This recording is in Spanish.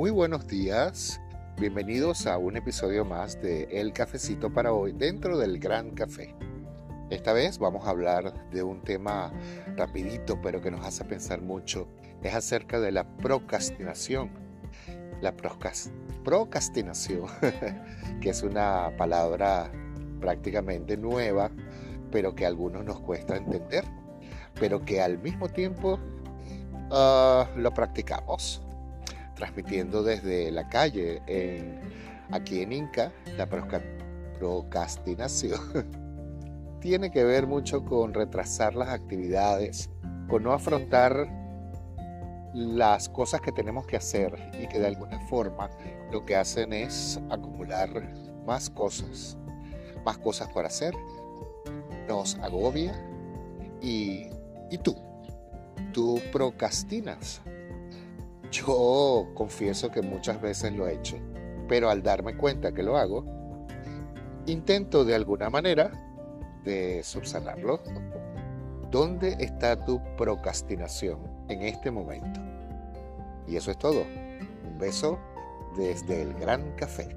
Muy buenos días. Bienvenidos a un episodio más de El Cafecito para hoy dentro del Gran Café. Esta vez vamos a hablar de un tema rapidito pero que nos hace pensar mucho. Es acerca de la procrastinación. La procrastinación, que es una palabra prácticamente nueva, pero que a algunos nos cuesta entender, pero que al mismo tiempo uh, lo practicamos transmitiendo desde la calle en, aquí en Inca, la procrastinación. Tiene que ver mucho con retrasar las actividades, con no afrontar las cosas que tenemos que hacer y que de alguna forma lo que hacen es acumular más cosas, más cosas para hacer, nos agobia y tú, tú procrastinas, yo confieso que muchas veces lo he hecho, pero al darme cuenta que lo hago, intento de alguna manera de subsanarlo. ¿Dónde está tu procrastinación en este momento? Y eso es todo. Un beso desde el Gran Café.